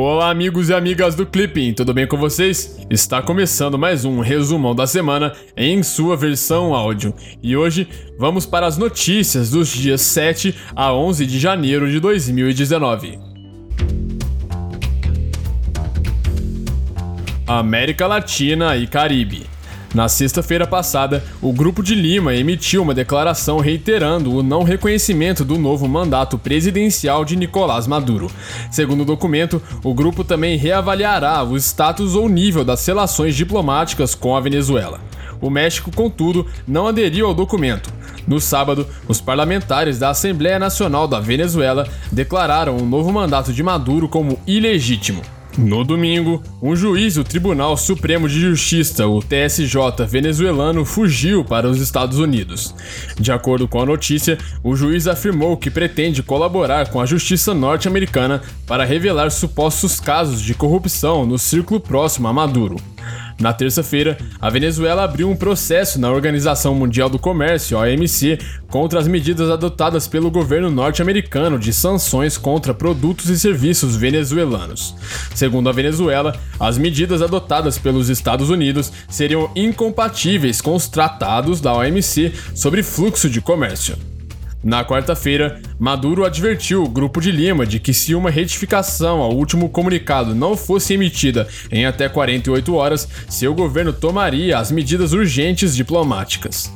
Olá, amigos e amigas do Clipping, tudo bem com vocês? Está começando mais um resumão da semana em sua versão áudio. E hoje vamos para as notícias dos dias 7 a 11 de janeiro de 2019. América Latina e Caribe. Na sexta-feira passada, o Grupo de Lima emitiu uma declaração reiterando o não reconhecimento do novo mandato presidencial de Nicolás Maduro. Segundo o documento, o grupo também reavaliará o status ou nível das relações diplomáticas com a Venezuela. O México, contudo, não aderiu ao documento. No sábado, os parlamentares da Assembleia Nacional da Venezuela declararam o novo mandato de Maduro como ilegítimo. No domingo, um juiz do Tribunal Supremo de Justiça, o TSJ venezuelano, fugiu para os Estados Unidos. De acordo com a notícia, o juiz afirmou que pretende colaborar com a justiça norte-americana para revelar supostos casos de corrupção no círculo próximo a Maduro. Na terça-feira, a Venezuela abriu um processo na Organização Mundial do Comércio, OMC, contra as medidas adotadas pelo governo norte-americano de sanções contra produtos e serviços venezuelanos. Segundo a Venezuela, as medidas adotadas pelos Estados Unidos seriam incompatíveis com os tratados da OMC sobre fluxo de comércio. Na quarta-feira, Maduro advertiu o Grupo de Lima de que, se uma retificação ao último comunicado não fosse emitida em até 48 horas, seu governo tomaria as medidas urgentes diplomáticas.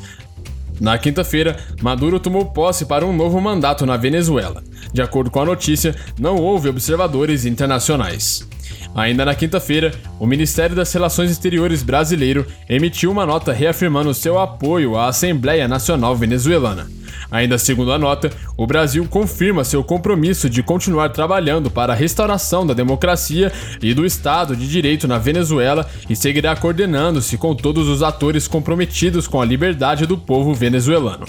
Na quinta-feira, Maduro tomou posse para um novo mandato na Venezuela. De acordo com a notícia, não houve observadores internacionais. Ainda na quinta-feira, o Ministério das Relações Exteriores brasileiro emitiu uma nota reafirmando seu apoio à Assembleia Nacional Venezuelana. Ainda segundo a nota, o Brasil confirma seu compromisso de continuar trabalhando para a restauração da democracia e do Estado de Direito na Venezuela e seguirá coordenando-se com todos os atores comprometidos com a liberdade do povo venezuelano.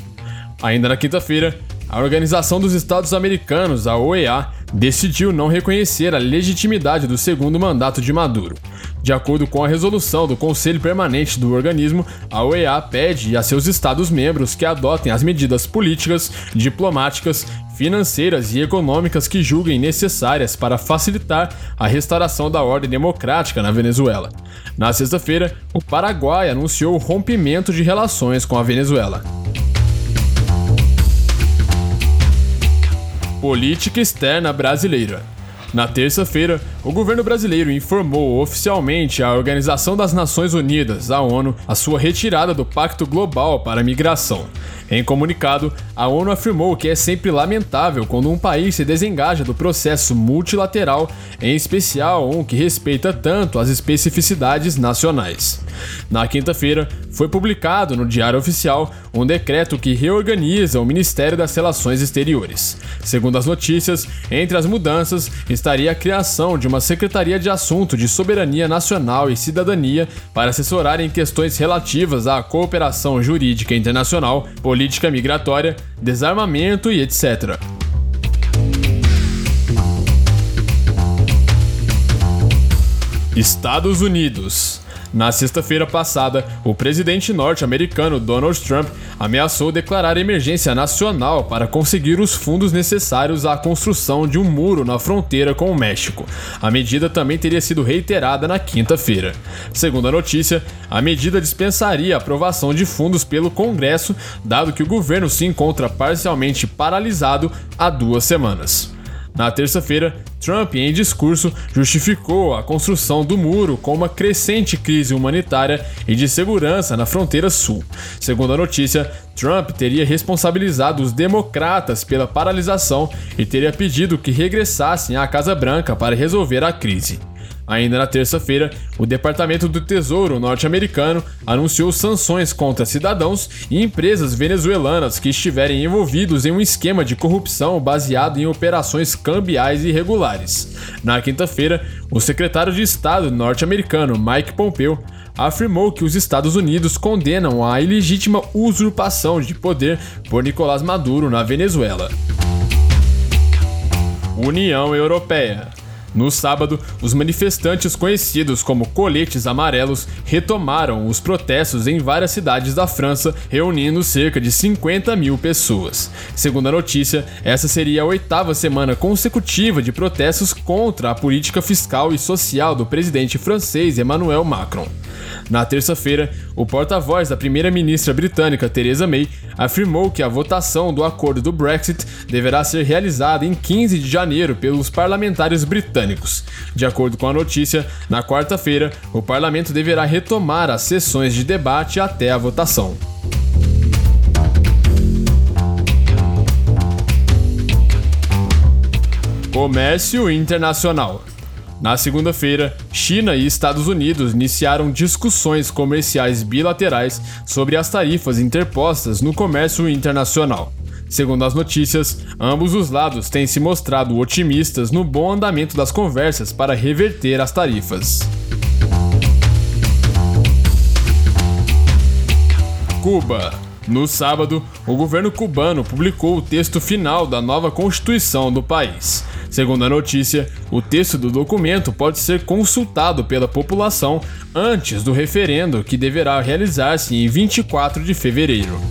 Ainda na quinta-feira, a Organização dos Estados Americanos, a OEA, decidiu não reconhecer a legitimidade do segundo mandato de Maduro. De acordo com a resolução do Conselho Permanente do organismo, a OEA pede a seus Estados-membros que adotem as medidas políticas, diplomáticas, financeiras e econômicas que julguem necessárias para facilitar a restauração da ordem democrática na Venezuela. Na sexta-feira, o Paraguai anunciou o rompimento de relações com a Venezuela. Política externa brasileira. Na terça-feira, o governo brasileiro informou oficialmente à Organização das Nações Unidas, a ONU, a sua retirada do Pacto Global para a Migração. Em comunicado, a ONU afirmou que é sempre lamentável quando um país se desengaja do processo multilateral, em especial um que respeita tanto as especificidades nacionais. Na quinta-feira, foi publicado no Diário Oficial um decreto que reorganiza o Ministério das Relações Exteriores. Segundo as notícias, entre as mudanças estaria a criação de uma Secretaria de Assunto de Soberania Nacional e Cidadania para assessorar em questões relativas à cooperação jurídica internacional, política migratória, desarmamento e etc. Estados Unidos na sexta-feira passada, o presidente norte-americano Donald Trump ameaçou declarar emergência nacional para conseguir os fundos necessários à construção de um muro na fronteira com o México. A medida também teria sido reiterada na quinta-feira. Segundo a notícia, a medida dispensaria a aprovação de fundos pelo Congresso, dado que o governo se encontra parcialmente paralisado há duas semanas. Na terça-feira, Trump, em discurso, justificou a construção do muro com uma crescente crise humanitária e de segurança na fronteira sul. Segundo a notícia, Trump teria responsabilizado os democratas pela paralisação e teria pedido que regressassem à Casa Branca para resolver a crise. Ainda na terça-feira, o Departamento do Tesouro norte-americano anunciou sanções contra cidadãos e empresas venezuelanas que estiverem envolvidos em um esquema de corrupção baseado em operações cambiais irregulares. Na quinta-feira, o secretário de Estado norte-americano Mike Pompeo afirmou que os Estados Unidos condenam a ilegítima usurpação de poder por Nicolás Maduro na Venezuela. União Europeia No sábado, os manifestantes conhecidos como coletes amarelos retomaram os protestos em várias cidades da França, reunindo cerca de 50 mil pessoas. Segundo a notícia, essa seria a oitava semana consecutiva de protestos contra a política fiscal e social do presidente francês Emmanuel Macron. Na terça-feira, o porta-voz da primeira-ministra britânica Theresa May afirmou que a votação do acordo do Brexit deverá ser realizada em 15 de janeiro pelos parlamentares britânicos. De acordo com a notícia, na quarta-feira, o parlamento deverá retomar as sessões de debate até a votação. Comércio Internacional na segunda-feira, China e Estados Unidos iniciaram discussões comerciais bilaterais sobre as tarifas interpostas no comércio internacional. Segundo as notícias, ambos os lados têm se mostrado otimistas no bom andamento das conversas para reverter as tarifas. Cuba. No sábado, o governo cubano publicou o texto final da nova Constituição do país. Segundo a notícia, o texto do documento pode ser consultado pela população antes do referendo que deverá realizar-se em 24 de fevereiro.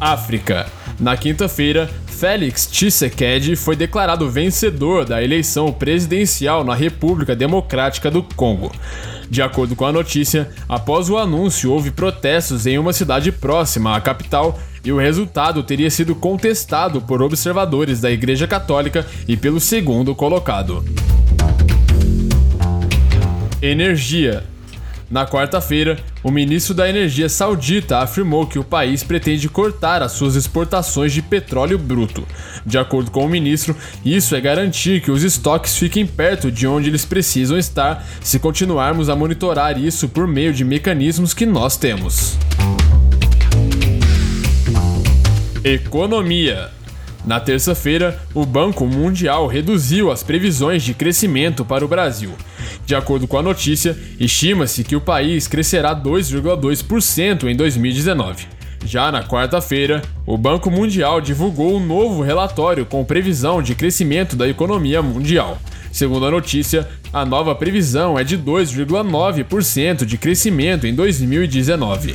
África. Na quinta-feira, Félix Tshisekedi foi declarado vencedor da eleição presidencial na República Democrática do Congo. De acordo com a notícia, após o anúncio, houve protestos em uma cidade próxima à capital e o resultado teria sido contestado por observadores da Igreja Católica e pelo segundo colocado. Energia. Na quarta-feira, o ministro da Energia saudita afirmou que o país pretende cortar as suas exportações de petróleo bruto. De acordo com o ministro, isso é garantir que os estoques fiquem perto de onde eles precisam estar se continuarmos a monitorar isso por meio de mecanismos que nós temos. Economia. Na terça-feira, o Banco Mundial reduziu as previsões de crescimento para o Brasil. De acordo com a notícia, estima-se que o país crescerá 2,2% em 2019. Já na quarta-feira, o Banco Mundial divulgou um novo relatório com previsão de crescimento da economia mundial. Segundo a notícia, a nova previsão é de 2,9% de crescimento em 2019.